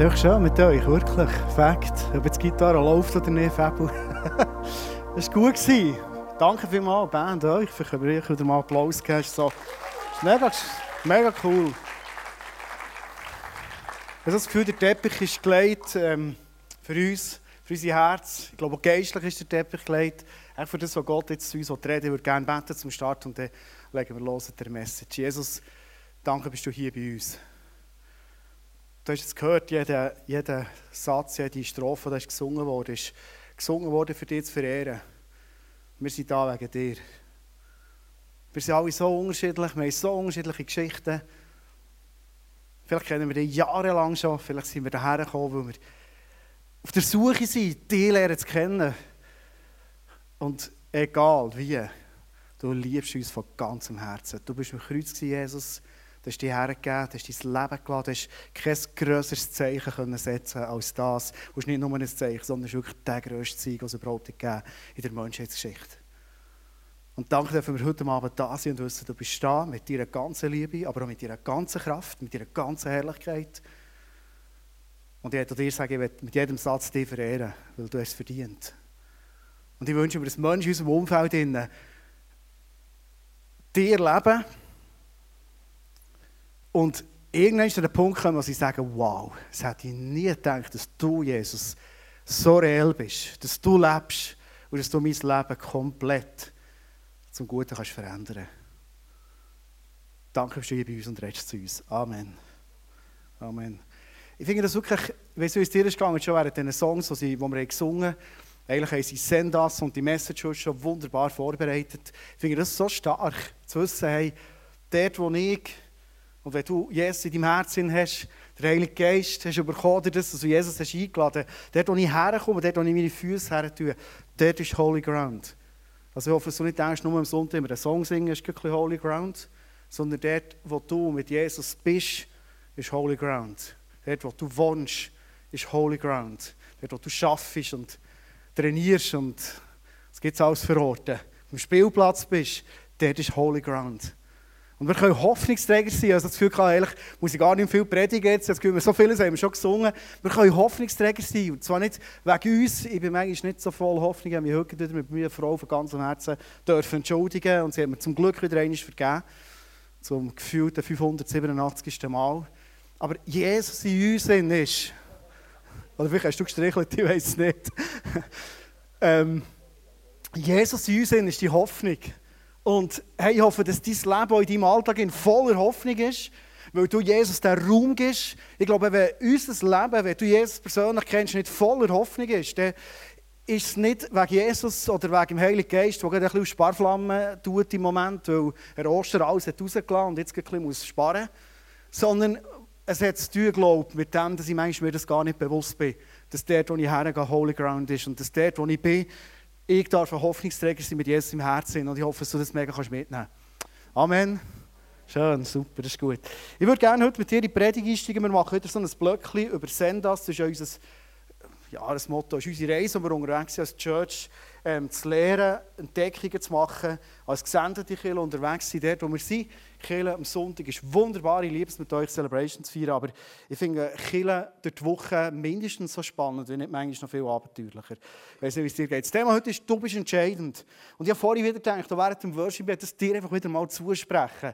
ist einfach schön mit euch, wirklich. Fakt. Ob jetzt die Gitarre läuft oder nicht, Fabel. das war gut. Danke vielmals, Band, euch. Vielleicht können wir wieder mal Applaus geben. So. Mega, mega cool. Ich habe das Gefühl, der Teppich ist gelegt ähm, für uns, für unser Herz. Ich glaube, auch geistlich ist der Teppich gelegt. Auch für das, was Gott jetzt zu uns reden Ich würde gerne beten zum Start und dann legen wir los mit der Message. Jesus, danke, bist du hier bei uns. Du hast es gehört, jeder, jeder Satz, jede Strophe, die gesungen wurde, ist gesungen worden, für dich zu verehren. Wir sind da wegen dir. Wir sind alle so unterschiedlich, wir haben so unterschiedliche Geschichten. Vielleicht kennen wir die jahrelang schon, vielleicht sind wir daher gekommen, weil wir auf der Suche sind, die lernen zu kennen. Und egal wie, du liebst uns von ganzem Herzen. Du bist am Kreuz, Jesus. Du hast dich hergegeben, du hast dein Leben gelassen, du hast kein grösseres Zeichen können setzen als das. Du hast nicht nur ein Zeichen, sondern es ist wirklich der grösste Sieg, was es überhaupt gegeben in der Menschheitsgeschichte. Und danke, dass wir heute Abend da sind und wissen, du bist da mit deiner ganzen Liebe, aber auch mit deiner ganzen Kraft, mit deiner ganzen Herrlichkeit. Und ich werde dir sagen, ich werde mit jedem Satz dich verehren, weil du es verdient. Und ich wünsche mir, dass Menschen in unserem Umfeld dir leben, und irgendwann ist der Punkt gekommen, wo sie sagen, wow, das hätte ich nie gedacht, dass du, Jesus, so real bist, dass du lebst und dass du mein Leben komplett zum Guten kannst verändern. Danke, dass du hier bei uns und redest zu uns. Amen. Amen. Ich finde das wirklich, wie es uns dir ist gegangen, schon während diesen Songs, die wir gesungen haben, eigentlich haben sie Sendas und die Message schon wunderbar vorbereitet. Ich finde das so stark, zu wissen, hey, dort, wo ich und wenn du Jesus in deinem Herzen hast, der Heilige Geist, hast du bekommen, dass du Jesus hast eingeladen hast, dort, wo ich herkomme, dort, wo ich meine Füße her tue, dort ist Holy Ground. Also ich hoffe, dass du nicht denkst, nur am Sonntag immer einen Song singen, ist wirklich Holy Ground, sondern dort, wo du mit Jesus bist, ist Holy Ground. Dort, wo du wohnst, ist Holy Ground. Dort, wo du schaffst und trainierst und es gibt alles für Orte. Am Spielplatz bist, dort ist Holy Ground. Und wir können Hoffnungsträger sein. Also das Gefühl, ehrlich, muss ich gar nicht viel predigen jetzt. Das Gefühl, so vieles haben wir schon gesungen. Wir können Hoffnungsträger sein. Und zwar nicht wegen uns. Ich bin manchmal nicht so voll Hoffnung. Ich habe mich heute mit meiner Frau von ganzem Herzen dürfen entschuldigen. Und sie hat mir zum Glück wieder einmal vergeben. Zum gefühlten 587. Mal. Aber Jesus in uns ist. Oder vielleicht hast du gestrichelt, ich weiß es nicht. ähm, Jesus in uns ist die Hoffnung. Und hey, ich hoffe, dass dein Leben auch in deinem Alltag in voller Hoffnung ist, weil du Jesus den Raum gibst. Ich glaube, wenn unser Leben, wenn du Jesus persönlich kennst, nicht voller Hoffnung ist, dann ist es nicht wegen Jesus oder wegen dem Heiligen Geist, der ein bisschen Sparflammen tut im Moment, weil er Ostern alles hat rausgelassen und jetzt ein bisschen muss sparen sondern es hat zu tun, glaube mit dem, dass ich manchmal mir das gar nicht bewusst bin, dass dort, wo ich hergehe, Holy Ground ist und dass dort, wo ich bin, ich darf ein Hoffnungsträger sein mit Jesus im Herzen und ich hoffe, dass du das mega mitnehmen kannst. Amen. Schön, super, das ist gut. Ich würde gerne heute mit dir in die Predigt einsteigen. Wir machen wieder so ein Blöckchen über Sendas. Das ist ja unser Jahresmotto, das ist unsere Reise, wo wir unterwegs sind als Church ähm, zu lernen, Entdeckungen zu machen, als gesendete Kirche unterwegs sind, dort wo wir sind. Kirche am Sonntag ist wunderbar, ich liebe es mit euch Celebration zu feiern, aber ich finde Kirche durch die Woche mindestens so spannend, wenn nicht manchmal noch viel abenteuerlicher. Ich weiß nicht, wie es dir geht. Das Thema heute ist, du bist entscheidend. Und ich habe vorhin wieder gedacht, während dem Worship, ich das dir einfach wieder mal zusprechen.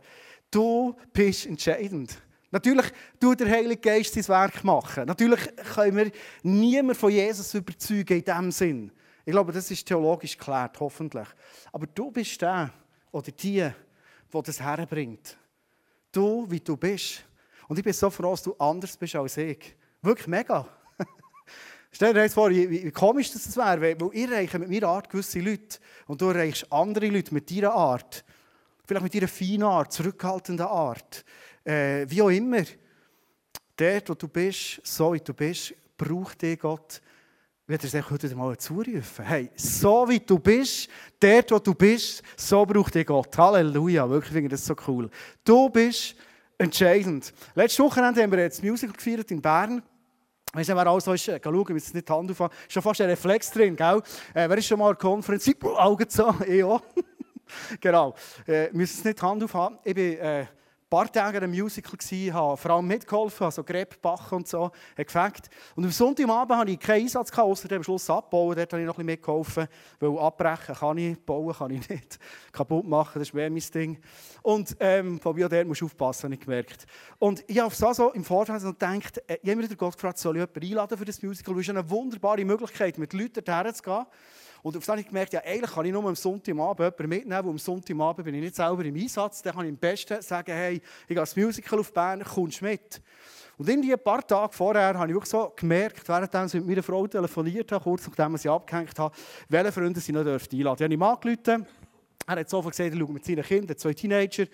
Du bist entscheidend. Natürlich tut der Heilige Geist sein Werk machen. Natürlich können wir niemanden von Jesus überzeugen in diesem Sinn. Ich glaube, das ist theologisch geklärt, hoffentlich. Aber du bist der oder die, der das herbringt. Du, wie du bist. Und ich bin so froh, dass du anders bist als ich. Wirklich mega. Stell dir jetzt vor, wie, wie komisch das wäre, weil ich erreiche mit meiner Art gewisse Leute und du erreichst andere Leute mit deiner Art. Vielleicht mit deiner feinen Art, zurückhaltenden Art. Äh, wie auch immer. Dort, wo du bist, so wie du bist, braucht dich Gott ich werde dir heute mal zurufen. Hey, so wie du bist, dort, wo du bist, so braucht dich Gott. Halleluja, wirklich finde ich das so cool. Du bist entscheidend. Letzte Woche haben wir jetzt Musical gefeiert in Bern. Weißt du, wer alles ist, äh, schauen, wir nicht die Hand auf. Ist schon fast ein Reflex drin, gell? Äh, wer ist schon mal in Konferenz? Augen zu, ich auch. genau. Äh, müssen es nicht die Hand aufhaben. Ich bin äh, paar Tage in einem Musical, habe vor allem mitgeholfen, habe so Gräb, Bach und so gefegt. Und am Sonntagabend hatte ich keinen Einsatz, außer am Schluss abbauen. Dort habe ich noch ein bisschen mitgeholfen, weil abbrechen kann ich, bauen kann ich nicht. Kaputt machen, das ist mehr mein Ding. Und ähm, Fabio, dort musst du aufpassen, habe ich gemerkt. Und ich habe so, so im Vorfeld gedacht, äh, ich habe mir Gott gefragt, soll ich jemanden einladen für das Musical? Das ist eine wunderbare Möglichkeit, mit Leuten dorthin zu gehen. Und auf das habe ich gemerkt, ja, eigentlich kann ich nur am Sonntagabend jemanden mitnehmen, weil am Sonntagabend bin ich nicht selber im Einsatz. Dann kann ich am besten sagen, hey, ich gehe ins Musical auf Bern, kommst mit? Und in ein paar Tage vorher habe ich auch so gemerkt, während ich mit meiner Frau telefoniert habe, kurz nachdem ich sie abgehängt habe, welche Freunde sie noch einladen dürfen. Ich habe ihm angerufen. Er hat sofort gesagt, er schaut mit seinen Kindern, zwei Teenager,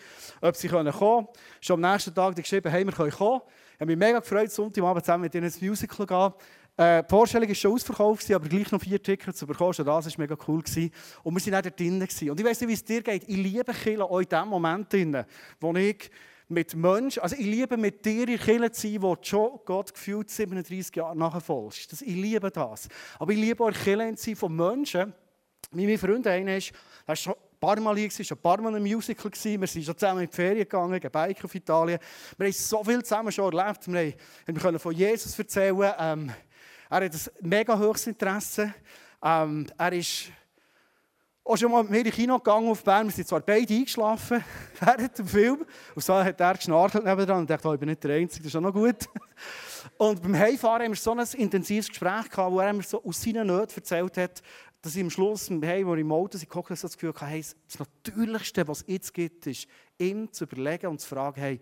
ob sie kommen können. Schon am nächsten Tag geschrieben, hey, wir können kommen. Ich habe mich mega gefreut, Sonntagabend zusammen mit ihnen ins Musical zu gehen. Äh, die Vorstellung war schon ausverkauft, aber gleich noch vier Tickets zu bekommen. Schon das war mega cool. Gewesen. Und wir waren auch dort drinnen. Und ich weiss nicht, wie es dir geht. Ich liebe Kirche auch in dem Moment, drin, wo ich mit Menschen, also ich liebe mit dir in Kirche zu sein, wo schon Gott gefühlt 37 Jahre nachfolgst. ich liebe das. Aber ich liebe auch Kirche zu sein von Menschen, wie mein Freund einer ist, er ist schon paar Mal hier, schon ein paar Mal im Musical gewesen. Wir sind schon zusammen in die Ferien gegangen, Bike auf Italien. Wir haben so viel zusammen schon erlebt. Wir, haben, wir können von Jesus erzählen. Ähm, er hat ein mega hohes Interesse. Ähm, er ist auch schon mal mit mir in Kino gegangen auf Bern. Wir sind zwar beide eingeschlafen während dem Film. Und so hat er geschnarchelt nebenan und dachte, oh, ich bin nicht der Einzige, das ist auch noch gut. Und beim Heimfahren haben wir so ein intensives Gespräch gehabt, wo er mir so aus seinen Nöten erzählt hat, dass ich am Schluss, hey, wo ich im Auto habe, so das Gefühl hatte, hey, das Natürlichste, was es jetzt gibt, ist, ihm zu überlegen und zu fragen, hey,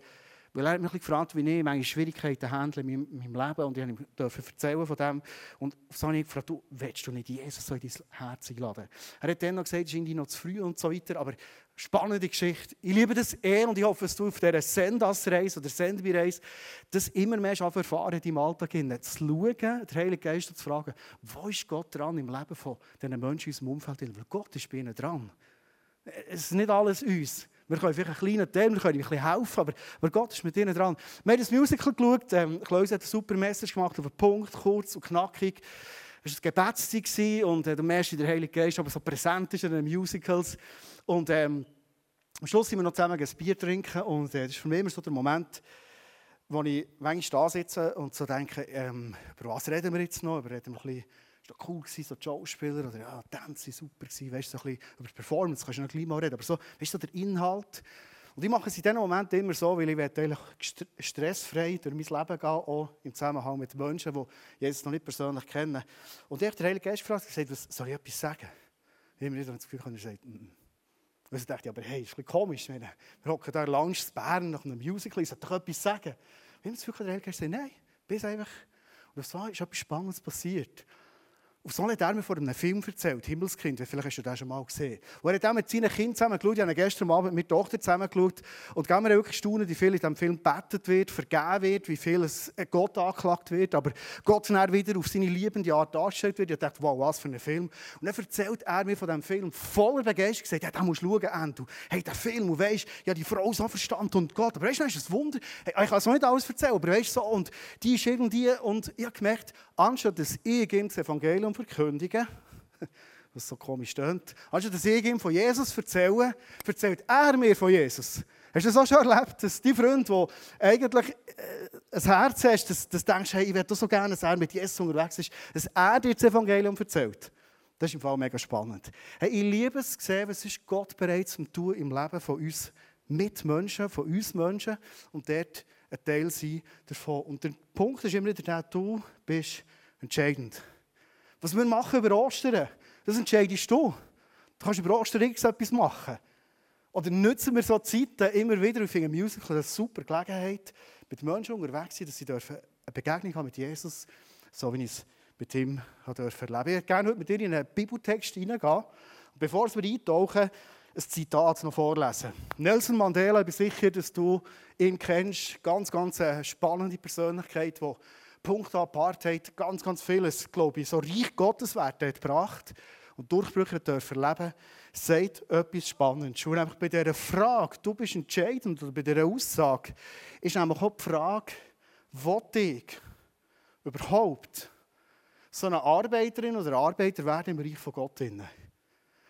weil er hat mich gefragt, wie ich meine Schwierigkeiten handle in meinem Leben. Und ich durfte ihm erzählen von dem. Und so habe ich gefragt, du, willst du nicht Jesus so in dein Herz einladen? Er hat dann noch gesagt, es ist noch zu früh und so weiter. Aber spannende Geschichte. Ich liebe das eher und ich hoffe, dass du auf dieser Sendas-Reise oder Sendby-Reise das immer mehr erfahren in deinem Alltag. Zu schauen, den Heiligen Geist zu fragen, wo ist Gott dran im Leben von diesen Menschen in unserem Umfeld? Weil Gott ist bei ihnen dran. Es ist nicht alles uns. Wir können vielleicht einen kleinen Teil, wir können ein bisschen helfen, aber, aber Gott ist mit ihnen dran. Wir haben das Musical geschaut, ähm, Klaus hat eine super Message gemacht, auf den Punkt, kurz und knackig. Es war eine Gebetszeit und äh, du merkst, der Heilige Geist aber so präsent ist in den Musicals. Und ähm, am Schluss sind wir noch zusammen ein Bier trinken und äh, das ist für mich immer so der Moment, wo ich manchmal da sitze und so denke, ähm, über was reden wir jetzt noch? Über reden wir ein bisschen doch cool gewesen, so Schauspieler oder ja, Tänze super gewesen, weißt, so ein bisschen über Performance kannst du noch gleich mal reden, aber so, weißt du, der Inhalt. Und ich mache es in diesen Momenten immer so, weil ich eigentlich stressfrei durch mein Leben gehen, auch im Zusammenhang mit Menschen, die Jesus noch nicht persönlich kennen. Und ich habe den Heiligen Geist gefragt gesagt, was soll ich etwas sagen? Ich habe mir das Gefühl, er sagt, mm. Und ich dachte, aber hey, ist ein bisschen komisch, wir hocken da in Lounge Bern nach einem Musical, ich sollte doch etwas sagen. Ich habe das Gefühl, der Heilige Geist sagt, nein, bis einfach. Und so ist etwas Spannendes passiert. Auf so hat er mir vor einem Film erzählt, Himmelskind, vielleicht hast du das schon mal gesehen. Und er hat mit seinen Kindern zusammen geschaut, ich habe gestern Abend mit meiner Tochter zusammen geschaut und gehen wir wirklich staunen, wie viel in diesem Film gebetet wird, vergeben wird, wie viel es Gott angeklagt wird, aber Gott dann wieder auf seine liebende Art dargestellt wird. Ich dachte, wow, was für ein Film. Und dann erzählt er mir von diesem Film voller Begeisterung, gesagt, ja, da musst du schauen, Andrew. Hey, der Film, und weisst, ja, die Frau so verstanden und Gott, aber weißt du, das ist ein Wunder. Ich kann es noch nicht alles erzählen, aber weißt du, so, und die ist irgendwie, und ich habe gemerkt, anstatt dass ich das Evangelium Evangelium verkündigen, was so komisch stöhnt, anstatt dass ich ihm von Jesus erzähle, erzählt er mir von Jesus. Hast du das auch schon erlebt, dass die Freund, der eigentlich äh, ein Herz hast, dass, dass du denkst, hey, ich würde so gerne, dass er mit Jesus unterwegs ist, dass er dir das Evangelium erzählt? Das ist im Fall mega spannend. Hey, ich liebe es zu sehen, was ist Gott bereit zu tun im Leben von uns Mitmenschen, von uns Menschen und dort ein Teil sein davon. Und der Punkt ist immer wieder der, du bist entscheidend. Was wir machen über Ostern, das entscheidest du. Du kannst über Ostern irgendetwas machen. Oder nutzen wir so Zeiten immer wieder, ich finde Musical eine super Gelegenheit, mit Menschen unterwegs zu sein, dass sie dürfen eine Begegnung haben mit Jesus, so wie ich es mit ihm erleben durfte. Ich würde gerne heute mit dir in einen Bibeltext hineingehen. Und bevor wir eintauchen, ein Zitat noch vorlesen. Nelson Mandela, ich bin sicher, dass du ihn kennst. Ganz, ganz eine spannende Persönlichkeit, die Punkt Apartheid ganz, ganz vieles, glaube ich, so reich Gotteswerte hat gebracht und Durchbrüche dürfen erleben, sagt etwas Spannendes. Und einfach bei dieser Frage, du bist entscheidend, oder bei dieser Aussage, ist nämlich auch die Frage, wo ich überhaupt so eine Arbeiterin oder Arbeiter werden im Reich von Gott drin.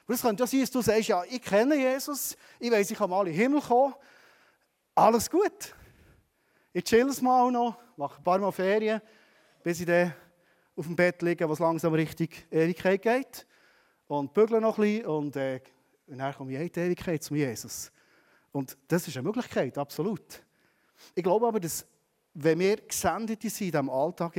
Das könnte ja sein, dass du sagst, ja, ich kenne Jesus, ich weiß, ich kann mal in den Himmel kommen, alles gut. Ich chill es mal noch, mache ein paar Mal Ferien, bis ich dann auf dem Bett liege, was langsam Richtung Ewigkeit geht. Und bügle noch ein bisschen und, äh, und dann komme ich in die Ewigkeit zum Jesus. Und das ist eine Möglichkeit, absolut. Ich glaube aber, dass wenn wir gesendet sind in diesem Alltag,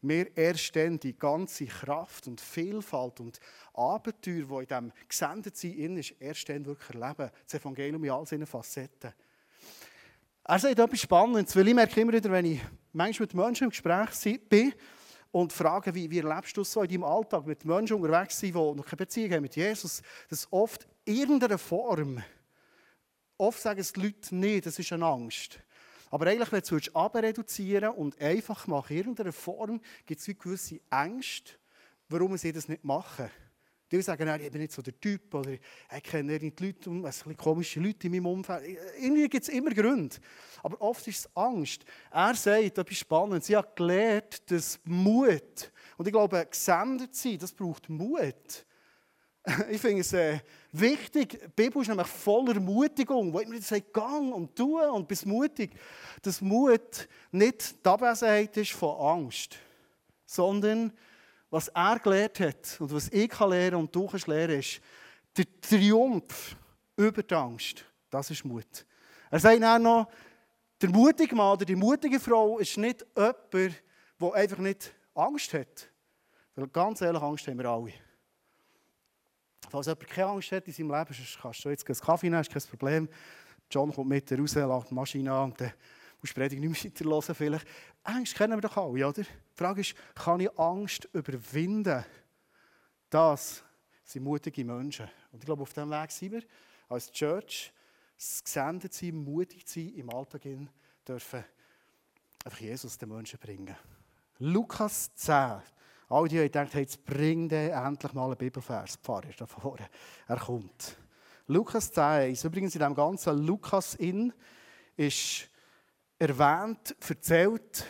wir erst dann die ganze Kraft und Vielfalt und Abenteuer, die in diesem Gesendetsein ist, erst dann wirklich erleben. Das Evangelium in all seinen Facetten. Er sagt etwas Spannendes, weil ich merke immer wieder, wenn ich manchmal mit Menschen im Gespräch bin und frage, wie, wie erlebst du es so in deinem Alltag, mit Menschen unterwegs sind, die noch keine Beziehung haben mit Jesus, dass oft irgendeine Form, oft sagen es die Leute nicht, das ist eine Angst. Aber eigentlich, wenn du es abreduzieren und einfach machen, in irgendeiner Form, gibt es gewisse Ängste, warum sie das nicht machen. Die sagen, ich bin nicht so der Typ oder ich kenne die Leute, es sind komische Leute in meinem Umfeld. Irgendwie gibt es immer Gründe. Aber oft ist es Angst. Er sagt etwas Spannendes. Sie hat gelernt, dass Mut, und ich glaube, gesendet sein, das braucht Mut. Ich finde es äh, wichtig, die Bibel ist nämlich voller Ermutigung, wo immer sagt, gang und tu und bist mutig. Dass Mut nicht die Abwesenheit ist von Angst, sondern was er gelernt hat und was ich kann lernen und du kannst lernen, ist der Triumph über die Angst. Das ist Mut. Er sagt auch noch, der mutige Mann oder die mutige Frau ist nicht jemand, der einfach nicht Angst hat. Weil ganz ehrlich, Angst haben wir alle. Falls jemand keine Angst hat in seinem Leben, kannst du jetzt einen Kaffee nehmen, ist kein Problem. John kommt mit raus, lädt die Maschine an und dann musst du Predigt nicht mehr weiterhören vielleicht. Angst kennen wir doch alle, oder? Die Frage ist, kann ich Angst überwinden? Das sind mutige Menschen. Und ich glaube, auf diesem Weg sind wir als Church, gesendet sein, mutig sein, im Alltag hin, dürfen einfach Jesus den Menschen bringen. Lukas 10, All die haben gedacht, hey, jetzt bring den endlich mal einen Bibelvers. Pfarrer ist da vorne. Er kommt. Lukas 10, übrigens in dem ganzen Lukas in ist erwähnt, erzählt.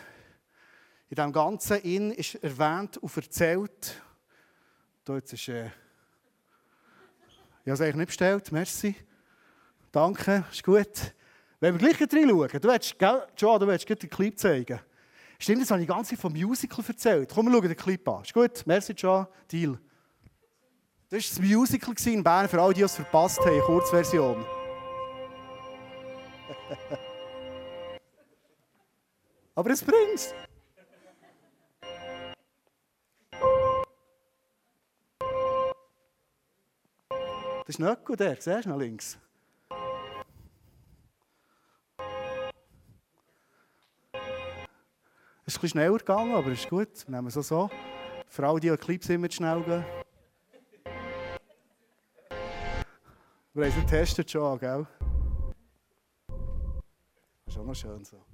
In dem ganzen in ist erwähnt und erzählt. Da jetzt ist, äh, ich habe es eigentlich nicht bestellt, merci. Danke, ist gut. Wenn wir gleich reinschauen, du willst, Joe, du willst den Clip zeigen. Stimmt, das habe ich ganz vom Musical erzählt. Komm, wir schauen den Clip an. Ist gut? Merci, John. Deal. Das war das Musical in Bern, für alle, die es verpasst haben. Kurzversion. Aber es bringt's. Das ist nicht gut, der. Siehst du noch links? Es ist ein bisschen schneller gegangen, aber es ist gut. Wir nehmen es so. Für alle, die Clips immer schnell gehen. Wir haben es getestet schon, gell? Das ist auch noch schön so.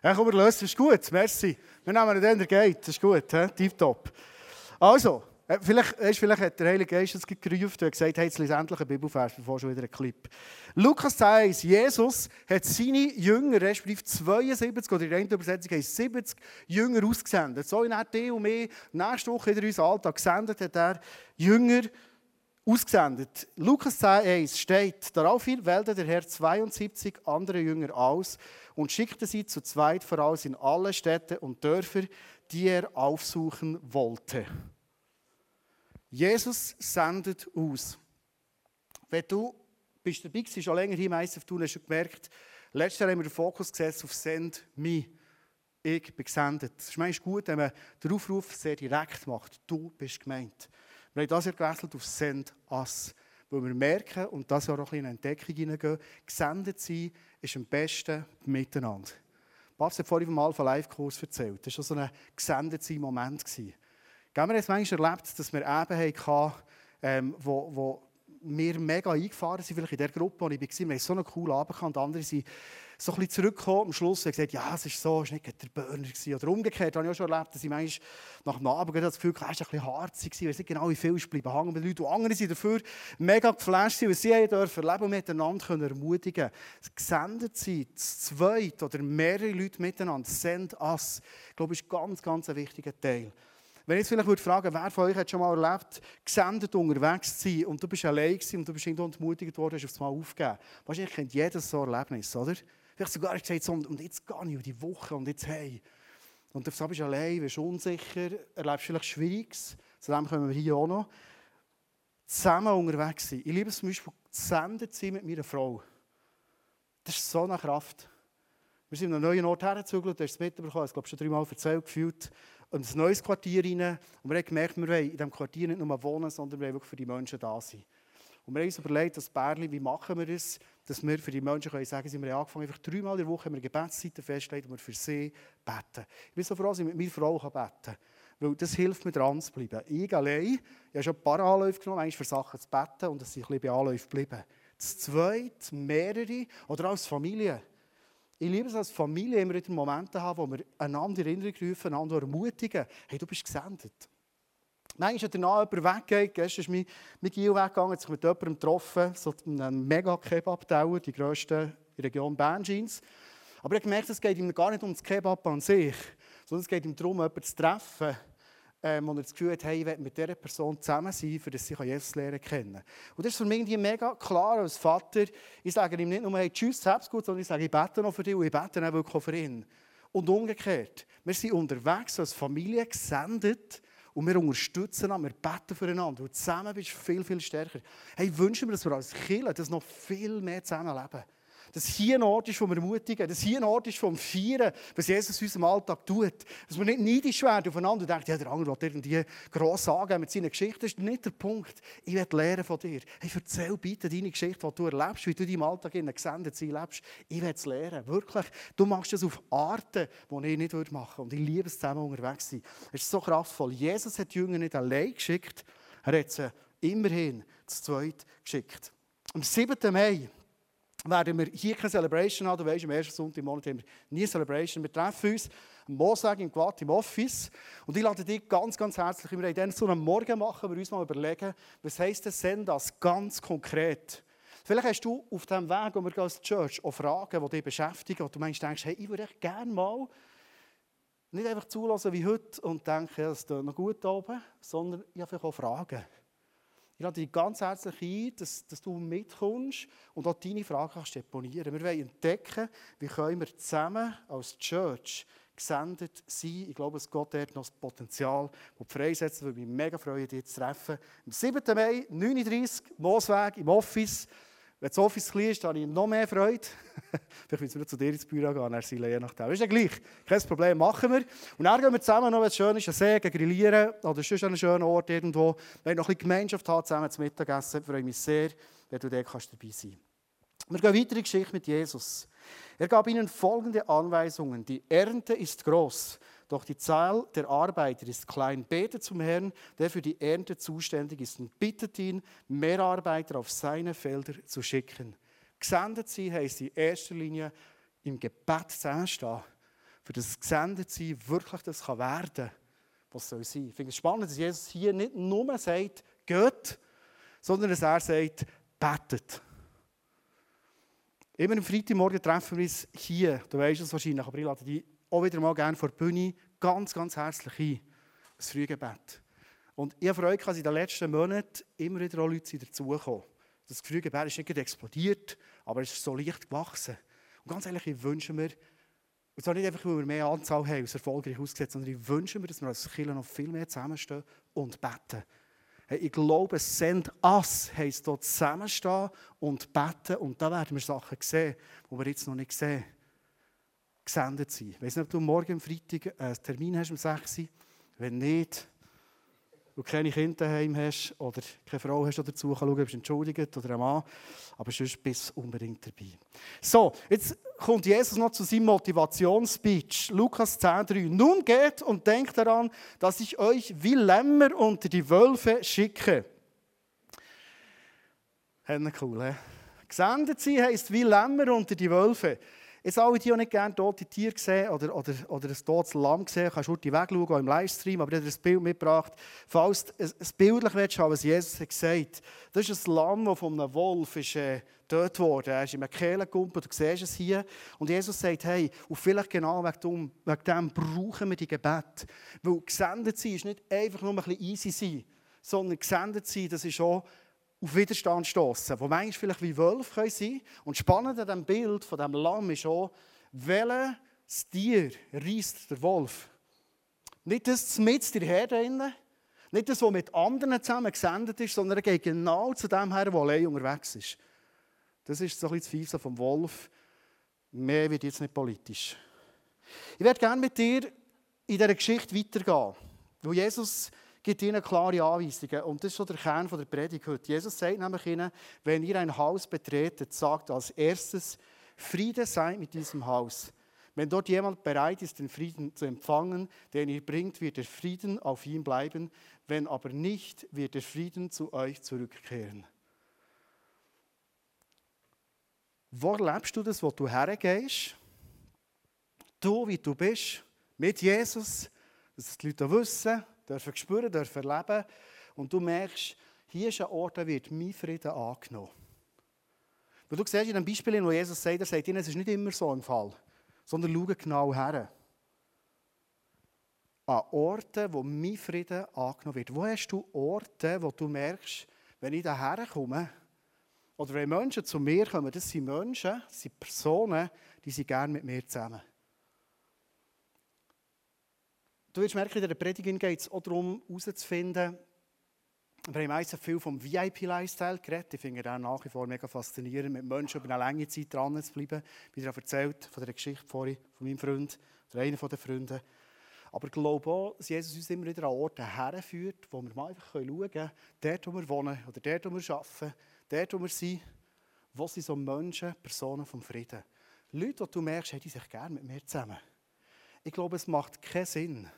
Ja, komm, wir lösen, das ist gut, merci. Wir nehmen den, der geht, das ist gut, he? tipptopp. Also, äh, vielleicht, vielleicht hat der Heilige Geist es gerufen und gesagt, hey, jetzt lese endlich einen Bibelvers, bevor schon wieder ein Clip. Lukas 1, Jesus hat seine Jünger, respektive 72, oder in der Übersetzung heißt 70 Jünger ausgesendet. So in die und mehr nächste Woche in unseren Alltag gesendet hat er Jünger ausgesendet. Lukas 10,1 steht, daraufhin wählte der Herr 72 andere Jünger aus und schickte sie zu zweit voraus in alle Städte und Dörfer, die er aufsuchen wollte. Jesus sendet aus. Wenn du bist dabei bist, schon länger hier im ISF tun, hast du gemerkt, letztes Jahr haben wir den Fokus gesetzt auf Send Me. Ich bin gesendet. Es ist manchmal gut, wenn man den Aufruf sehr direkt macht. Du bist gemeint. Wir haben das Jahr gewechselt auf Send Us. Weil wir merken, und das auch in eine Entdeckung hineingehen, gesendet sein ist am besten miteinander. Babs hat vorhin vom Alpha Live-Kurs erzählt. Das war so ein gesendet sein Moment. Wir haben es manchmal erlebt, dass wir Eben hatten, ähm, wo, wo wir mega eingefahren sind, vielleicht in der Gruppe, wo ich war, wir haben so einen coolen Abend und andere sind so ein bisschen zurückgekommen am Schluss und gesagt, ja, es ist so, es war nicht der Burner. Gewesen. Oder umgekehrt habe ich auch schon erlebt, dass ich manchmal nach dem Abend das Gefühl hatte, es war ein bisschen harzig, ich weiß nicht genau, wie viel ist bleiben hängen bei Leuten. Und andere sind dafür mega geflasht, weil sie dürfen erleben und miteinander können ermutigen Gesendet sein, zu zweit oder mehrere Leute miteinander, send us, ich glaube, ist ganz, ganz ein wichtiger Teil. Wenn ich jetzt vielleicht würde wer von euch hat schon mal erlebt, gesendet unterwegs zu sein und du bist allein und du bist irgendwo entmutigt worden, hast aufs Mal aufgegeben. Wahrscheinlich kennt jeder so ein Erlebnis, oder? Vielleicht sogar gesagt, so, und jetzt ich über die Woche und jetzt hey. Und du bist allein, bist unsicher, erlebst vielleicht Schwieriges. Zu dem kommen wir hier auch noch. Zusammen unterwegs sein. Ich liebe es zum Beispiel, gesendet sein mit meiner Frau. Das ist so eine Kraft. Wir sind in einem neuen Ort hergezügelt, du hast es mitbekommen, ich glaube schon dreimal erzählt, gefühlt, in ein neues Quartier rein. Und wir haben gemerkt, wir wollen in diesem Quartier nicht nur wohnen, sondern wir wollen wirklich für die Menschen da sein. Und wir haben uns überlegt, das Bärli, wie machen wir das, dass wir für die Menschen können sagen können, wir haben angefangen, einfach dreimal in der Woche haben wir Gebetszeiten festgelegt und wir für sie beten. Ich bin so froh, dass ich mit meiner Frau beten kann. Weil das hilft mir dran zu bleiben. Ich allein, ich habe schon ein paar Anläufe genommen, eigentlich für Sachen zu beten und dass ich ein bisschen bei Anläufen geblieben. Das Zweite, mehrere oder als Familie. Ich liebe es als Familie, immer wieder Momente haben, wo wir einander in Erinnerung rufen, einander ermutigen. Hey, du bist gesendet. Manchmal danach jemand weggegangen. Gestern ist mein, mein Gil weggegangen, hat sich mit jemandem getroffen, so einem mega Kebab-Tower, die grösste in der Region Bernjeans. Aber ich habe gemerkt, es geht ihm gar nicht um das Kebab an sich, sondern es geht ihm darum, jemanden zu treffen, ähm, und er das Gefühl hat, hey, ich will mit dieser Person zusammen sein, für das sie Jesus lernen können. Und das ist für mich mega klar als Vater. Ich sage ihm nicht nur, hey, tschüss, hab's gut, sondern ich sage, ich bete noch für dich und ich bete auch wirklich für ihn. Und umgekehrt. Wir sind unterwegs als Familie gesendet und wir unterstützen einander, wir beten füreinander. Und zusammen bist du viel, viel stärker. Hey, wünschen wir, dass wir als Kirche das noch viel mehr zusammenleben. Dass hier ein Ort ist, wo wir ermutigen, dass hier ein Ort ist vom Feiern, was Jesus in unserem Alltag tut. Dass wir nicht neidisch werden aufeinander und denken, ja, der andere will irgendwie gross sagen mit seiner Geschichte. Das ist nicht der Punkt. Ich will lernen von dir. Hey, erzähl bitte deine Geschichte, die du erlebst, wie du in deinem Alltag in gesendet sein lebst. Ich will es lernen. Wirklich. Du machst das auf Arten, die ich nicht machen würde. Und ich liebe es, zusammen unterwegs zu sein. Es ist so kraftvoll. Jesus hat die Jünger nicht allein geschickt. Er hat sie immerhin zu zweit geschickt. Am 7. Mai werden wir hier keine Celebration haben. Du weißt, am ersten Sonntag im Monat haben wir nie Celebration. Wir treffen uns am Montag im Quad im Office. Und ich lade dich ganz, ganz herzlich Wir dann so einen Morgen machen, wir uns mal überlegen, was heisst das das ganz konkret? Vielleicht hast du auf dem Weg, wo wir als Church, auch Fragen, die dich beschäftigen, und du meinst, denkst, hey, ich würde echt gerne mal nicht einfach zulassen wie heute und denken, ja, das ist noch gut oben, sondern ich habe vielleicht auch Fragen. Ich lade dich ganz herzlich ein, dass, dass du mitkommst und auch deine Fragen kannst deponieren. Wir wollen entdecken, wie können wir zusammen als Church gesendet sein. Ich glaube, es Gott dort noch das Potenzial, das freisetzen würde mich mega freuen, dich zu treffen. Am 7. Mai, 39, Moosweg, im Office. Wenn das Office klein ist, habe ich noch mehr Freude. Vielleicht müssen wir zu dir ins Büro gehen, er sei je nachdem. Ist ja gleich. Kein Problem, machen wir. Und dann gehen wir zusammen noch, wenn es schön ist, ein See, grillieren oder sonst an einem schönen Ort irgendwo. Wenn noch ein bisschen Gemeinschaft haben, zusammen zum Mittagessen, freue ich mich sehr, wenn du dort kannst dabei sein kannst. Wir gehen weiter in die Geschichte mit Jesus. Er gab ihnen folgende Anweisungen. Die Ernte ist groß, doch die Zahl der Arbeiter ist klein. Betet zum Herrn, der für die Ernte zuständig ist, und bittet ihn, mehr Arbeiter auf seine Felder zu schicken. Gesendet sein heisst in erster Linie im Gebet zusammenstehen. Für das gesendet sein wirklich das kann werden, was soll sein. Ich finde es spannend, dass Jesus hier nicht nur sagt, geht, sondern dass er sagt, betet. Immer am Freitagmorgen treffen wir uns hier, du weißt es wahrscheinlich, aber ich lade dich auch wieder mal gerne vor der Bühne ganz, ganz herzlich ein. Das Frühgebet. Und ich habe Freude, dass in den letzten Monaten immer wieder auch Leute dazugekommen Das Frühgebet ist nicht explodiert, aber es ist so leicht gewachsen. Und ganz ehrlich, ich wünsche mir, und zwar nicht einfach, weil wir mehr Anzahl haben, als erfolgreich ausgesetzt, sondern ich wünsche mir, dass wir als Kirche noch viel mehr zusammenstehen und beten. Hey, ich glaube, Send Us heisst dort zusammenstehen und beten. Und da werden wir Sachen sehen, die wir jetzt noch nicht sehen gesendet sein. Ich weiß nicht, ob du morgen Freitag einen Termin hast um 6 Uhr. Wenn nicht, du keine Kinder daheim hast oder keine Frau hast, die dazu schauen bist entschuldigt oder ein Mann. Aber sonst bist du unbedingt dabei. So, jetzt kommt Jesus noch zu seinem Motivationsspeech. Lukas 10,3. Nun geht und denkt daran, dass ich euch wie Lämmer unter die Wölfe schicke. Hände cool, he? Gesendet sein heisst wie Lämmer unter die Wölfe. Jetzt alle, die auch nicht gerne tote Tiere sehen oder, oder, oder ein totes Lamm sehen, kannst du heute wegschauen, auch im Livestream, aber ich habe ein Bild mitgebracht. Falls du ein Bildlich willst, was Jesus hat gesagt Das ist ein Lamm, das von einem Wolf ist, äh, getötet wurde. Er ist in einem Kehlenkumpen, du siehst es hier. Und Jesus sagt, hey, und vielleicht genau wegen dem, wegen dem brauchen wir die Gebet. Weil gesendet sein ist nicht einfach nur ein bisschen easy sein, sondern gesendet sein, das ist auch auf Widerstand stoßen, wo manchmal vielleicht wie Wölfe können sein Und spannend an diesem Bild von diesem Lamm ist auch, welches Tier reißt der Wolf? Nicht das mit der Herde nicht das, was mit anderen zusammen gesendet ist, sondern er geht genau zu dem her, der allein unterwegs ist. Das ist so ein bisschen das Fiese vom Wolf. Mehr wird jetzt nicht politisch. Ich werde gerne mit dir in dieser Geschichte weitergehen, wo Jesus gibt ihnen klare Anweisungen. Und das ist so der Kern der Predigt heute. Jesus sagt nämlich ihnen, wenn ihr ein Haus betretet, sagt als erstes, Friede sei mit diesem Haus. Wenn dort jemand bereit ist, den Frieden zu empfangen, den ihr bringt, wird der Frieden auf ihm bleiben. Wenn aber nicht, wird der Frieden zu euch zurückkehren. Wo lebst du das, wo du hergehst? Du, wie du bist, mit Jesus, dass die Leute wissen, dürfen spüren, dürfen erleben. Und du merkst, hier ist ein Ort, da wird mein Frieden angenommen. Weil du siehst in dem Beispiel, wo Jesus sagt, er sagt ihnen, es ist nicht immer so ein Fall, sondern schau genau her. An Orten, wo mein Frieden angenommen wird. Wo hast du Orte, wo du merkst, wenn ich daher komme, oder wenn Menschen zu mir kommen, das sind Menschen, das sind Personen, die sind gerne mit mir zusammen. Du wirst merken, in der Predigt geht es auch darum, herauszufinden, wir haben meistens viel vom VIP-Lifestyle geredet. Ich finde den nach wie vor mega faszinierend, mit Menschen über eine lange Zeit dran zu bleiben. Wie er erzählt von der Geschichte vorhin, von meinem Freund oder einer der Freunde. Aber ich glaube auch, dass Jesus uns immer wieder an Orte herführt, wo wir mal einfach schauen können, dort, wo wir wohnen oder dort, wo wir arbeiten, dort, wo wir sind, wo sind so Menschen, Personen vom Frieden. Leute, die du merkst, haben sich gerne mit mir zusammen. Ich glaube, es macht keinen Sinn,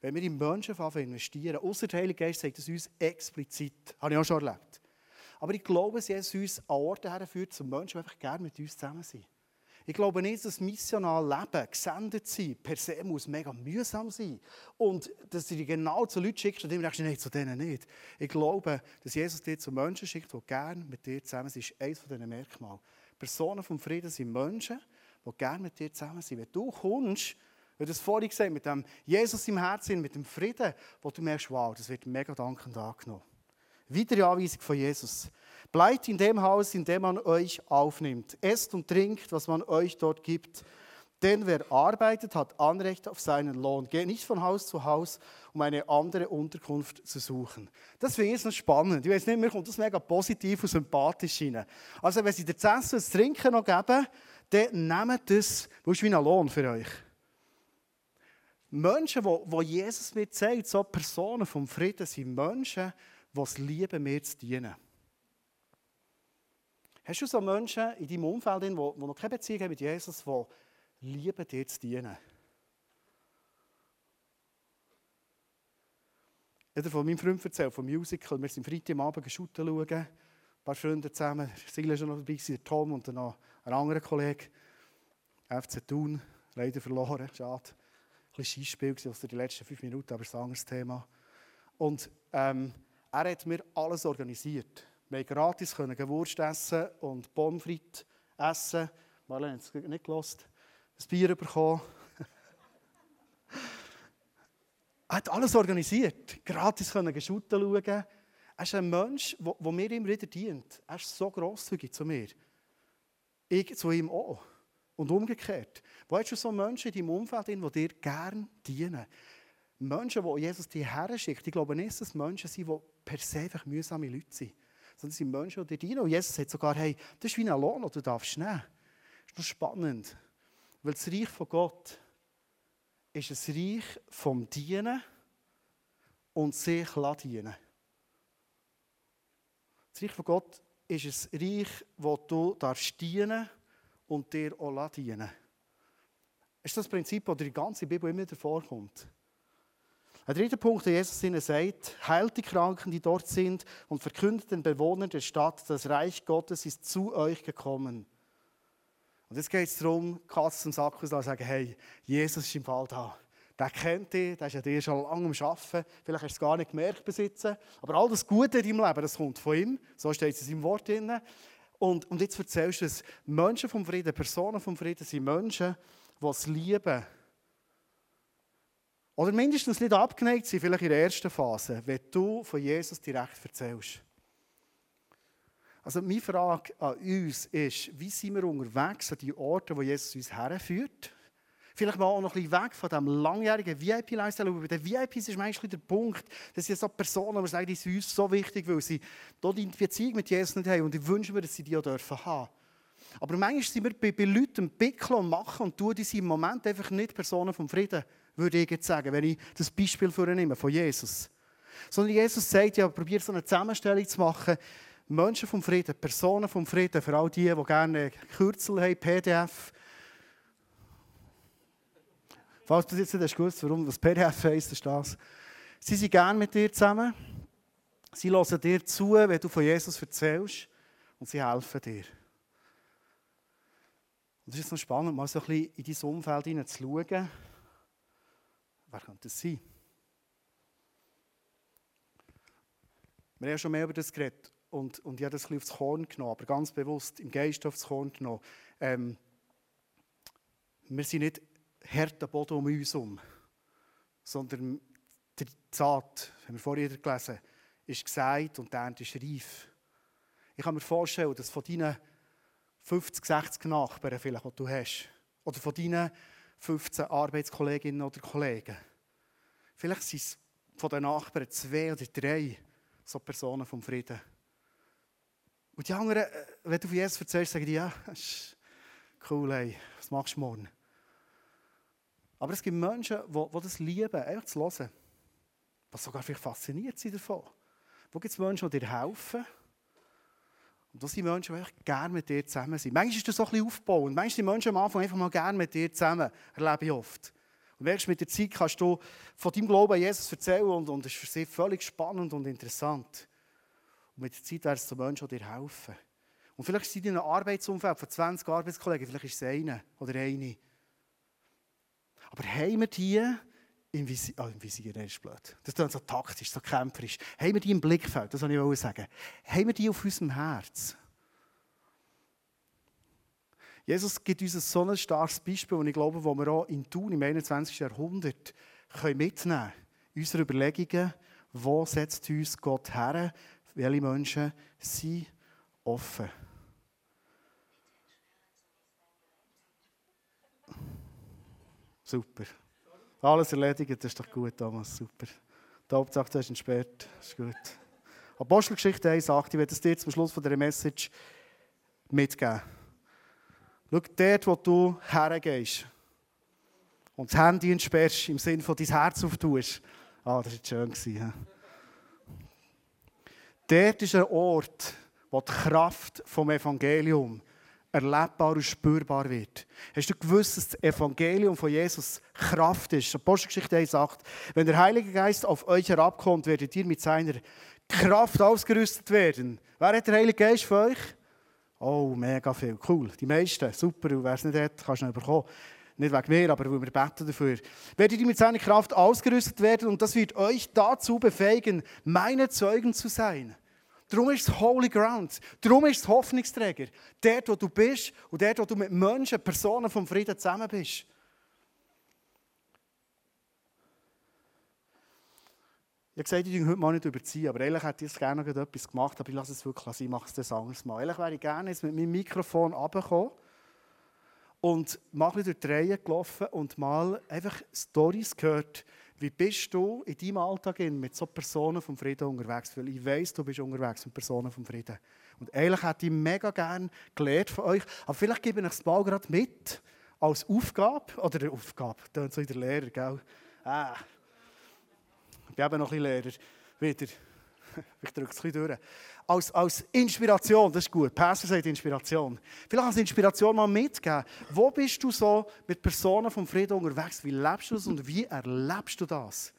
wenn wir in Menschen investieren, außer der Heilige Geist sagt es uns explizit. Habe ich auch schon erlebt. Aber ich glaube, dass Jesus uns an Orte herführt, zum Menschen, die einfach gerne mit uns zusammen sind. Ich glaube nicht, dass missional Leben, gesendet sein, per se muss mega mühsam sein. Und dass du dich genau zu Leuten schickst und immer denkst, nein, zu denen nicht. Ich glaube, dass Jesus dir zu Menschen schickt, die gerne mit dir zusammen sind. Das ist eines dieser Merkmale. Personen vom Frieden sind Menschen, die gerne mit dir zusammen sind. Wenn du kommst, weil das vorhin gesagt mit dem Jesus im Herzen, mit dem Frieden, wo du merkst, wow, das wird mega dankend angenommen. Weitere Anweisung von Jesus. Bleibt in dem Haus, in dem man euch aufnimmt. Esst und trinkt, was man euch dort gibt. Denn wer arbeitet, hat Anrecht auf seinen Lohn. Geht nicht von Haus zu Haus, um eine andere Unterkunft zu suchen. Das finde ich noch spannend. Ich weiß nicht, mir kommt das mega positiv und sympathisch rein. Also, wenn sie dir zu essen und zu trinken noch geben, dann nehmt das, das ist wie ein Lohn für euch. Menschen, die Jesus mir zeigt, so Personen vom Frieden, sind Menschen, die es lieben, mir zu dienen. Hast du so Menschen in deinem Umfeld, die, noch keine Beziehung haben mit Jesus, die lieben, dir zu dienen? Ich habe von meinem Freund erzählt, vom Musical. Wir sind Freitagabend shooten schauen. Ein paar Freunde zusammen. Sila war schon noch dabei, Tom und dann noch ein anderer Kollege. FC Thun, leider verloren, schade bisschen Skispiel aus den letzten fünf Minuten, aber es ist ein anderes Thema. Und ähm, er hat mir alles organisiert. Wir konnten gratis Gewurst essen und Pommes frites essen. Marlene hat es nicht gelost. Ein Bier bekommen. er hat alles organisiert. Gratis können shooten schauen. Er ist ein Mensch, der mir immer wieder dient. Er ist so grosszügig zu mir. Ich zu ihm auch. Und umgekehrt. Wo hast du so Menschen in deinem Umfeld, die dir gerne dienen? Menschen, die Jesus dir her schickt. Ich glaube nicht, dass es Menschen sind, die per se einfach mühsame Leute sind. Sondern es sind Menschen, die dir dienen. Und Jesus sagt sogar, hey, das ist wie ein Lohn, den du darfst nehmen. Das ist noch spannend. Weil das Reich von Gott ist ein Reich vom Dienen und sich dienen. Das Reich von Gott ist ein Reich, wo du dienen darfst und dir auch dienen Das ist das Prinzip, das in der ganzen Bibel immer wieder vorkommt. Ein dritter Punkt, der Jesus ihnen sagt, heilt die Kranken, die dort sind und verkündet den Bewohnern der Stadt, das Reich Gottes ist zu euch gekommen. Und jetzt geht es darum, Katz zum Sack zu sagen, hey, Jesus ist im Fall da. Der kennt dich, der ist ja dir schon lange am Arbeiten. Vielleicht hast du es gar nicht gemerkt besitzen. Aber all das Gute in deinem Leben, das kommt von ihm. So steht es in seinem Wort drin. Und, und jetzt erzählst du es. Menschen vom Frieden, Personen vom Frieden sind Menschen, die es lieben. Oder mindestens nicht abgeneigt sind, vielleicht in der ersten Phase, wenn du von Jesus direkt erzählst. Also meine Frage an uns ist, wie sind wir unterwegs an die Orte, wo Jesus uns herführt? Vielleicht mal auch noch ein bisschen weg von diesem langjährigen VIP-Lifestyle. Bei den VIPs ist manchmal der Punkt, dass sind so Personen, die sagen, die sind uns so wichtig, weil sie dort die Beziehung mit Jesus nicht haben. Und ich wünsche mir, dass sie die auch dürfen haben. Aber manchmal sind wir bei, bei Leuten pickeln und machen und tun, die sind im Moment einfach nicht Personen vom Frieden, würde ich jetzt sagen, wenn ich das Beispiel vornehme, von Jesus. Sondern Jesus sagt ja, probiert so eine Zusammenstellung zu machen, Menschen vom Frieden, Personen vom Frieden, für all die, die gerne Kürzel haben, PDF, Falls du jetzt nicht gewusst warum das PDF heisst, ist das. Sie sind gerne mit dir zusammen. Sie hören dir zu, wenn du von Jesus erzählst. Und sie helfen dir. Und es ist noch spannend, mal so ein bisschen in dein Umfeld hineinzuschauen. Wer könnte das sein? Wir haben ja schon mehr über das geredet. Und, und ich habe das ein bisschen aufs Korn genommen, aber ganz bewusst im Geist aufs Korn genommen. Ähm, wir sind nicht harten Boden um uns herum, sondern der Saat, haben wir vorhin gelesen, ist gesagt und der Ernte ist reif. Ich kann mir vorstellen, dass von deinen 50, 60 Nachbarn, vielleicht, die du hast, oder von deinen 15 Arbeitskolleginnen oder Kollegen, vielleicht sind es von den Nachbarn zwei oder drei so Personen vom Frieden. Und die anderen, äh, wenn du von Jesus erzählst, sagen die, ja, cool, ey, was machst du morgen? Aber es gibt Menschen, die, die das lieben, einfach zu hören. Was sogar vielleicht fasziniert sind davon. Wo gibt es Menschen, die dir helfen? Und das sind Menschen, die einfach gerne mit dir zusammen sind. Manchmal ist das so ein bisschen aufbauend. Manchmal sind Menschen am Anfang einfach mal gerne mit dir zusammen. Erlebe ich oft. Und merkst, mit der Zeit kannst du von deinem Glauben an Jesus erzählen und, und es ist für sie völlig spannend und interessant. Und mit der Zeit werden es so Menschen, die dir helfen. Und vielleicht sind in einem Arbeitsumfeld von 20 Arbeitskollegen, vielleicht ist es einer oder eine, aber haben wir die im Visier, oh, im Visier, das ist blöd. Das ist so taktisch, so kämpferisch. Haben wir die im Blickfeld, das wollte ich sagen. Haben wir die auf unserem Herz? Jesus gibt uns so ein starkes Beispiel, und ich glaube, wo wir auch in Thun im 21. Jahrhundert können mitnehmen können. Unsere Überlegungen, wo setzt uns Gott her? Welche Menschen sind offen? Super. Alles erledigt, das ist doch gut, Thomas. Super. Die Hauptsache, du hast ihn spät. Das ist gut. Apostelgeschichte 1 sagt, ich werde es dir zum Schluss von dieser Message mitgeben. Schau, dort, wo du hergehst und das Handy entsperrst, im Sinne von dein Herz auftust. Ah, das war schön. Ja. Dort ist ein Ort, wo die Kraft vom Evangelium erlebbar und spürbar wird. Hast du gewusst, dass das Evangelium von Jesus Kraft ist? Apostelgeschichte 1 sagt, wenn der Heilige Geist auf euch herabkommt, werdet ihr mit seiner Kraft ausgerüstet werden. Wer hat der Heilige Geist für euch? Oh, mega viel. Cool. Die meisten. Super. Und wer es nicht hat, kannst du noch bekommen. Nicht wegen mir, aber weil wir beten dafür. Werdet ihr mit seiner Kraft ausgerüstet werden und das wird euch dazu befähigen, meine Zeugen zu sein. Darum ist es Holy Ground. Darum ist es Hoffnungsträger. Dort, wo du bist und dort, wo du mit Menschen, Personen vom Frieden zusammen bist. Ich habe gesagt, ich heute mal nicht überziehen, aber ehrlich hätte ich gerne noch etwas gemacht, aber ich lasse es wirklich sein, ich mache es das anderes Mal. Ehrlich wäre ich gerne jetzt mit meinem Mikrofon runtergekommen und mal durch die Reihe gelaufen und mal einfach Stories gehört, wie bist du in deinem Alltag mit so Personen vom Frieden unterwegs? Weil ich weiß, du bist unterwegs mit Personen vom Frieden. Und eigentlich hätte ich mega gerne gelernt von euch. Aber vielleicht gebe ich das mal gerade mit als Aufgabe. Oder Aufgabe, das so in der Lehrer, gell? Ah. Ich bin eben noch ein bisschen Lehrer. Wieder. Ich drücke es ein bisschen durch. Als, als Inspiration, das ist gut. Pastor sagt Inspiration. Vielleicht als Inspiration mal mitgeben. Wo bist du so mit Personen vom Frieden unterwegs? Wie lebst du das und wie erlebst du das?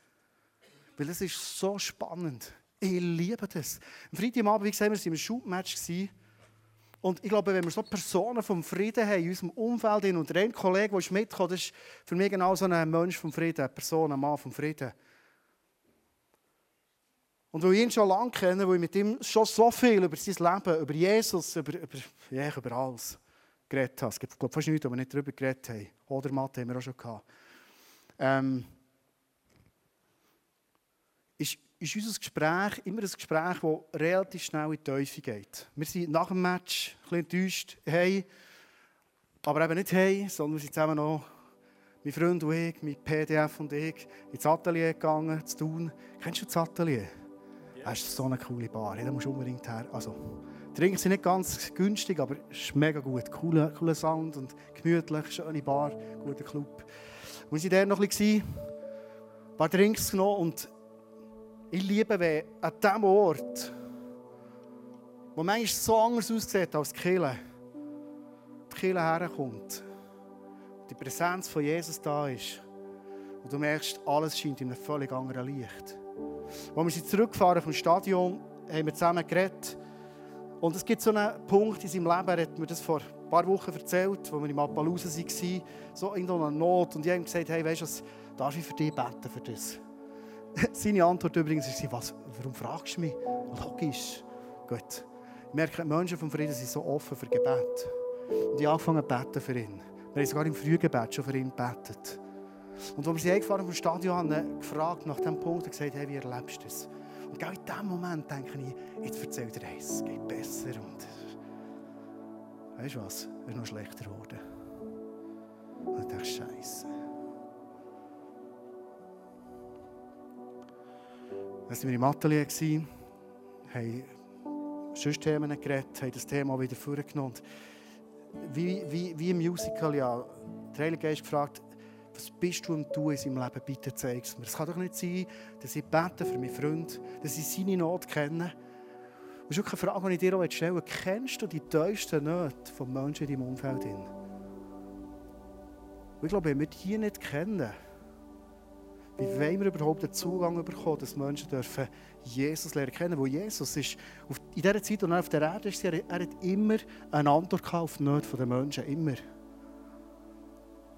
Weil es ist so spannend. Ich liebe das. Am Freitagabend, wie gesagt, wir waren im Schubmatch. Und ich glaube, wenn wir so Personen vom Frieden haben in unserem Umfeld, und der eine Kollege, der mitkommt, das ist für mich genau so ein Mensch vom Frieden, eine Person, ein Mann vom Frieden. Und weil ich ihn schon lange kenne, weil ich mit ihm schon so viel über sein Leben, über Jesus, über, über, ja, über alles geredet habe. Es gibt glaube, fast nichts, wo wir nicht darüber geredet haben. Oder Mathe haben wir auch schon gehabt. Ähm, ist, ist unser Gespräch immer ein Gespräch, das relativ schnell in die Teufel geht. Wir sind nach dem Match ein bisschen enttäuscht, hey, aber eben nicht hey, sondern wir sind zusammen noch, mein Freund und ich, mein PDF und ich, ins Atelier gegangen, zu tun. Kennst du das Atelier? Das ist so eine coole Bar, da musst du unbedingt her. Also, Trinken sind nicht ganz günstig, aber es ist mega gut. Cooler, cooler Sound und gemütlich, schöne Bar, guter Club. Wir waren dort noch ein bisschen, ein paar Drinks genommen und ich liebe, wenn an diesem Ort, wo manchmal so anders aussieht als die Kirche, die Kirche herkommt, die Präsenz von Jesus da ist und du merkst, alles scheint in einem völlig anderen Licht. Als wir sind zurückgefahren vom Stadion, haben wir zusammen geredet. Und es gibt so einen Punkt in seinem Leben, er hat mir das vor ein paar Wochen erzählt, als wir in Appaloosa waren, so in einer Not. Und ich habe ihm gesagt, hey, weißt du was, darf ich für dich beten für das? Seine Antwort übrigens ist, was, warum fragst du mich? Logisch. Gut. Ich merke, die Menschen vom Frieden sind so offen für Gebet. Und ich habe angefangen zu beten für ihn. Wir haben sogar im Frühgebet schon für ihn gebetet. Und als wir sie eingefahren vom Stadion haben, gefragt nach diesem Punkt und gesagt, hey, wie erlebst du das? Und genau in diesem Moment denke ich, jetzt erzähl dir eins, es geht besser. Und weißt du was? Es ist noch schlechter geworden. Und ich dachte, Scheiße. Dann waren wir im Atelier, haben sonst Themen geredet, haben das Thema wieder vorgenommen. Wie, wie, wie im Musical, ja. Der Heilige Geist gefragt, was bist du am Tun in seinem Leben? Bitte zeig es mir. Es kann doch nicht sein, dass ich bete für meinen Freund, dass ich seine Not kenne. Das ist eine Frage, die ich dir auch stellen will. Kennst du die tiefsten Nöte von Menschen in deinem Umfeld? ich glaube, wenn wir die nicht kennen, wie wollen wir überhaupt den Zugang bekommen, dass Menschen dürfen Jesus lernen kennen? Weil Jesus ist, in dieser Zeit, als er auf der Erde ist, er, er hat immer eine Antwort auf die Nöte der Menschen. Immer.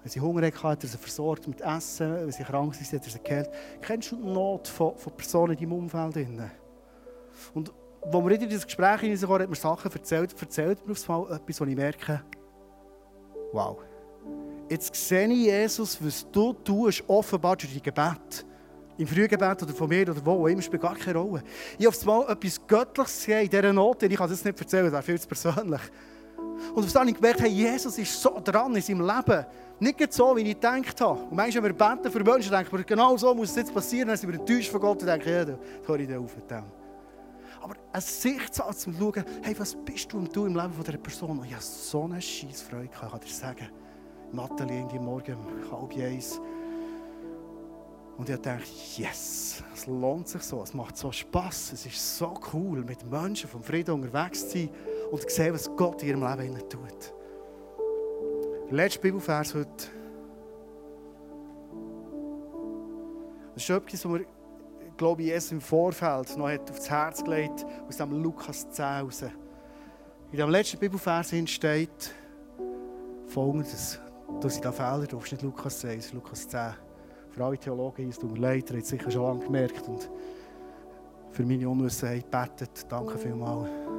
Wenn sie Hunger hatten, hat er sie versorgt mit Essen. Wenn sie krank sind, hat er sie geheilt. Kennst du die Not von, von Personen in deinem Umfeld? Und als wir in dieses Gespräch hineinkamen, hat mir Sachen erzählt. Erzählt mir aufs Mal etwas, wo ich merke, wow. Jetzt sehe ich Jesus, was du tust, offenbar durch dein Gebet. Im Frühgebet oder von mir oder wo, immer spielt gar keine Rolle. Ich habe mal etwas Göttliches gesehen in dieser Not, ich kann das nicht erzählen, das wäre viel zu persönlich. Und auf das habe ich gemerkt, hey, Jesus ist so dran in seinem Leben. Nicht so, wie ich gedacht habe. Und manchmal, wenn wir beten für Menschen, denken wir, genau so muss es jetzt passieren. Dann sind wir enttäuscht von Gott und denken, ja, da höre ich auf mit dem. Aber eine Sicht zu Schauen, hey, was bist du und du im Leben von dieser Person? Und ich habe so eine scheiß Freude gehabt, ich kann dir sagen. Nathalie, die Morgen halb eins. Und ich dachte, yes, es lohnt sich so, es macht so Spass, es ist so cool, mit Menschen vom Frieden unterwegs zu sein und zu sehen, was Gott in ihrem Leben tut. Der letzte Bibelvers heute. Das ist etwas, was mir, glaube ich, Jesus im Vorfeld noch aufs Herz gelegt aus dem Lukas 10 raus. In dem letzten Bibelvers steht folgendes. Du sind da Fehler, du nicht Lukas 10, es ist Lukas 10. Für alle Theologen, es tut mir leid, ihr habt es sicher schon lange gemerkt. Und für meine Unwissenheit betet. Danke vielmals.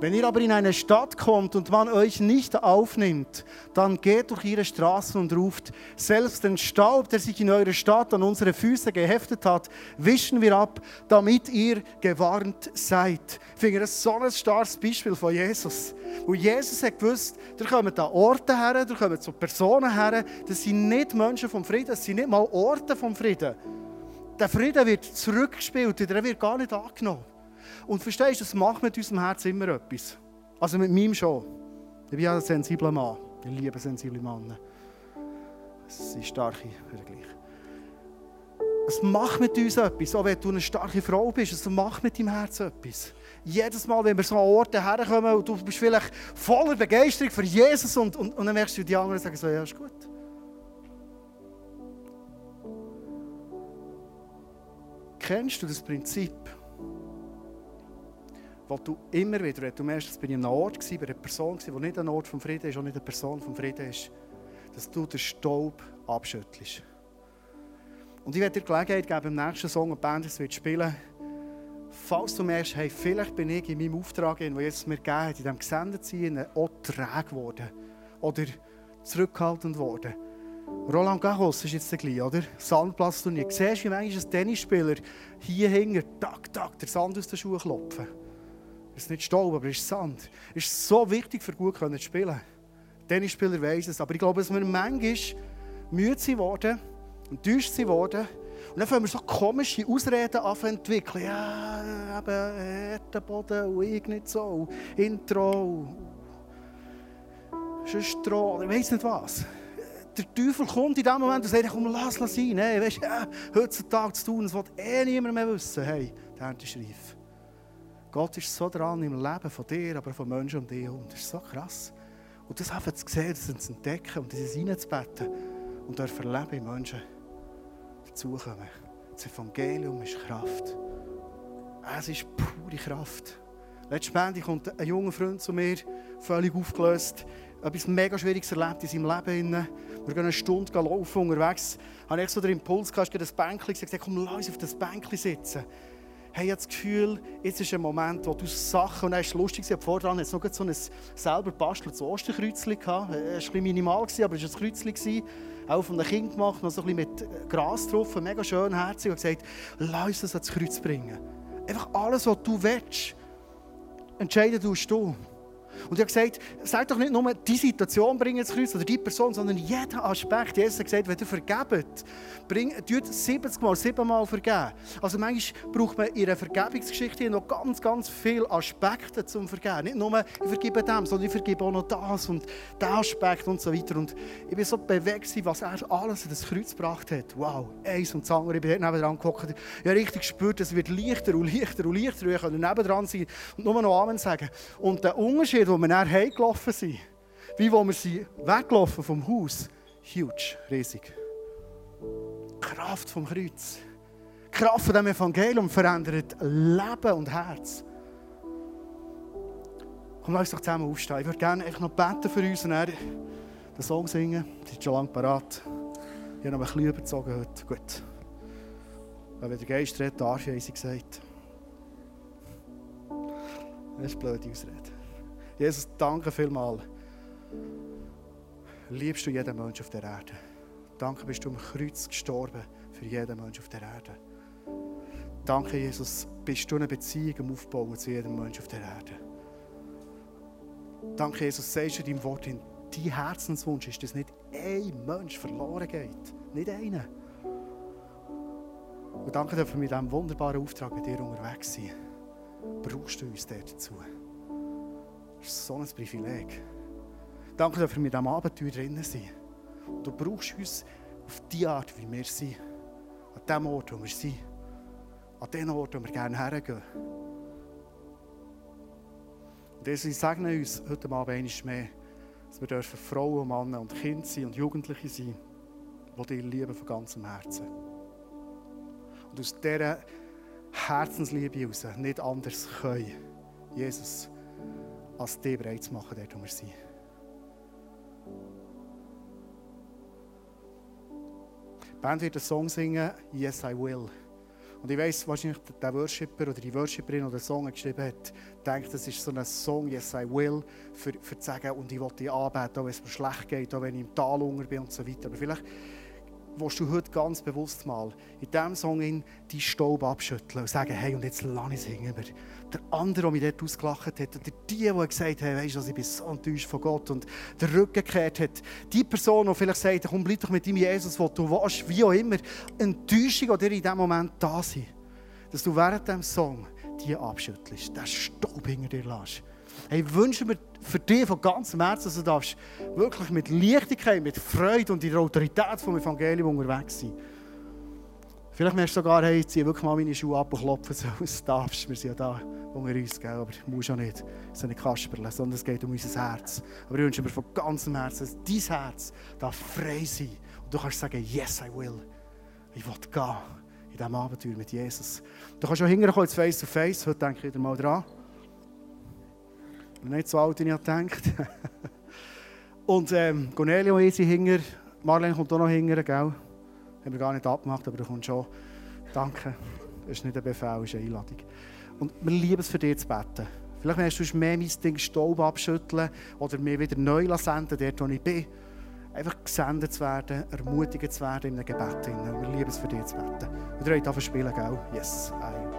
Wenn ihr aber in eine Stadt kommt und man euch nicht aufnimmt, dann geht durch ihre Straßen und ruft, selbst den Staub, der sich in eurer Stadt an unsere Füße geheftet hat, wischen wir ab, damit ihr gewarnt seid. Ich finde das so ein starkes Beispiel von Jesus. Wo Jesus hat gewusst, da kommen da Orte her, da kommen so Personen her, das sind nicht Menschen vom Frieden, das sind nicht mal Orte vom Frieden. Der Frieden wird zurückgespielt, der wird gar nicht angenommen. Und verstehst du, das macht mit unserem Herz immer etwas. Also mit meinem schon. Ich bin ja ein sensibler Mann. Ich liebe sensible Männer. Es sind starke Vergleich. Es macht mit uns etwas, auch wenn du eine starke Frau bist. Es macht mit deinem Herz etwas. Jedes Mal, wenn wir so an Orte herkommen und du bist vielleicht voller Begeisterung für Jesus und, und, und dann merkst du, die anderen sagen so, ja, ist gut. kennst du das Prinzip, wo du immer wieder, wenn du merkst, dass ich an einem Ort war, bei einer Person, die nicht ein Ort vom Frieden ist, auch nicht eine Person vom Frieden ist, dass du den Staub abschüttelst. Und ich werde dir Gelegenheit geben, im nächsten Song eine Band wird spielen falls du merkst, hey, vielleicht bin ich in meinem Auftrag, den Jesus mir gegeben hat, in diesem Gesendetsein auch träge geworden oder zurückgehalten worden. Roland Garros ist jetzt gleich, oder? Sandplatzturnier. Siehst du, wie manchmal ein Tennisspieler hier hinten, tak, tak, der Sand aus den Schuhen klopfen. Es ist nicht Staub, aber es ist Sand. Es ist so wichtig, für gut zu spielen. Tennisspieler weiss es. Aber ich glaube, dass wir manchmal müde sind worden, enttäuscht sind worden. Und dann fangen wir so komische Ausreden an zu entwickeln. Ja, eben, Erdboden und ich nicht so. Intro. Stroh. Ich weiss nicht was. Der Teufel kommt in dem Moment und sagt, komm, lass es sein. Hey, weißt, ja, heutzutage zu tun, das will eh niemand mehr wissen. Hey, der Ernte ist reif. Gott ist so dran im Leben von dir, aber von Menschen um dich herum. Das ist so krass. Und das einfach zu sehen, das zu entdecken und das reinzubeten und dürfen Leben in Menschen dazukommen. Das Evangelium ist Kraft. Es ist pure Kraft. Letztes kommt ein junger Freund zu mir, völlig aufgelöst, etwas mega Schwieriges erlebt in seinem Leben. Wir gehen eine Stunde laufen unterwegs. Habe ich so den Impuls gehabt, das Bänkchen gesagt, komm, lass uns auf das Bänkchen sitzen hey, ich habe das Gefühl, jetzt ist ein Moment, wo du Sachen, und dann ist es lustig, vorher es noch so ein selber basteltes Osterkreuzchen gehabt. Es war ein bisschen minimal, aber es war ein Kreuzchen, auch von den Kindern gemacht, noch so ein bisschen mit Gras drauf, mega schön herzig, und gesagt, lass uns das ans Kreuz bringen. Einfach alles, was du willst, entscheiden tust du. Und ich habe gesagt, sag doch nicht nur die Situation bringen ins Kreuz oder die Person, sondern jeden Aspekt. Jesus hat gesagt, wenn ihr vergebt, bringt 70 Mal, 7 Mal vergeben. Also manchmal braucht man in einer Vergebungsgeschichte noch ganz, ganz viele Aspekte zum Vergeben. Nicht nur, ich vergebe dem, sondern ich vergebe auch noch das und den Aspekt und so weiter. Und ich bin so bewegt, was er alles in das Kreuz gebracht hat. Wow, eins und das andere. Ich bin nebenan geguckt. Ich habe richtig gespürt, es wird leichter und leichter und leichter. Ich kann nebendran sein und nur noch Amen sagen. Und der Unterschied, wo wir nachher heimgelaufen sind, wie wo wir sind weggelaufen vom Haus, huge, riesig. Kraft vom Kreuz. Kraft von dem Evangelium verändert Leben und Herz. Komm, lass uns doch zusammen aufstehen. Ich würde gerne noch beten für uns und den Song singen. Die sind schon lange parat. Ich habe noch ein bisschen überzogen heute. Gut. Wenn der Geist redet, darf ich, haben gesagt. Das ist eine blöde Ausrede. Jesus, danke vielmals. Liebst du jeden Menschen auf der Erde? Danke, bist du am Kreuz gestorben für jeden Menschen auf der Erde. Danke, Jesus, bist du eine Beziehung am Aufbauen zu jedem Menschen auf der Erde. Danke, Jesus, sagst du in deinem Wort, in dein Herzenswunsch ist, dass nicht ein Mensch verloren geht. Nicht einer. Und danke, dass wir mit diesem wunderbaren Auftrag mit dir unterwegs sind. Brauchst du uns dazu? Das ist so ein Privileg. Danke, dass wir mit diesem Abenteuer drin sind. Du brauchst uns auf die Art, wie wir sind. An dem Ort, wo wir sind. An den Ort, wo wir gerne hergehen. Und Jesus, segne uns heute Abend einmal mehr, dass wir dürfen Frauen, Männer und Kinder sein und Jugendliche sein, die dir lieben von ganzem Herzen. Und aus dieser Herzensliebe heraus nicht anders können. Jesus, als dich bereit zu machen, dort wo wir sind. Die Band wird einen Song singen, Yes, I Will. Und ich weiss, wahrscheinlich der Worshipper oder die Worshipperin, die den Song geschrieben hat, denkt, das ist so ein Song, Yes, I Will, für, für zu sagen, und ich will dich anbeten, auch wenn es mir schlecht geht, auch wenn ich im Tal unter bin und so weiter. Aber vielleicht willst du heute ganz bewusst mal in diesem Song in die Staub abschütteln und sagen, hey, und jetzt lasse ich singen. Der andere, der mich dort ausgelacht hat, oder die, die gesagt haben, weißt du, ich bin so enttäuscht von Gott und der Rücken gekehrt hat. Die Person, die vielleicht sagt, komm, bleib doch mit dem Jesus, wo du warst, wie auch immer, Enttäuschung oder in diesem Moment da sein. Dass du während diesem Song die abschüttelst, den Staub hinter dir lässt. Hey, wünsche mir für dich von ganzem Herzen, dass du darfst wirklich mit Leichtigkeit, mit Freude und in der Autorität vom Evangelium unterwegs sein. Vielleicht merkst du sogar, hey, ich ziehe wirklich mal meine Schuhe ab und klopfe so aus. Darfst, wir sind ja da unter uns, gell? aber du musst auch nicht. Es ist nicht Kasperle, sondern es geht um unser Herz. Aber ich wünsche mir von ganzem Herzen, dass dein Herz darf frei sein und du kannst sagen, yes, I will. Ich will gehen in diesem Abenteuer mit Jesus. Du kannst schon hinterher ins Face to Face. Heute denke ich wieder mal dran. Nicht so alt, wie ich gedacht Und ähm, Cornelio sind hinter. Marlene kommt auch noch hinter, gell? Haben wir gar nicht abgemacht, aber du kommst schon. Danke. Das ist nicht ein Befehl, das ist eine Einladung. Und wir lieben es für dich zu beten. Vielleicht möchtest du mehr mein Ding Staub abschütteln oder mir wieder neu senden, dort wo ich bin. Einfach gesendet zu werden, ermutigt zu werden in einem Gebet. Wir lieben es für dich zu beten. Und ihr könnt spielen, gell? Yes, I.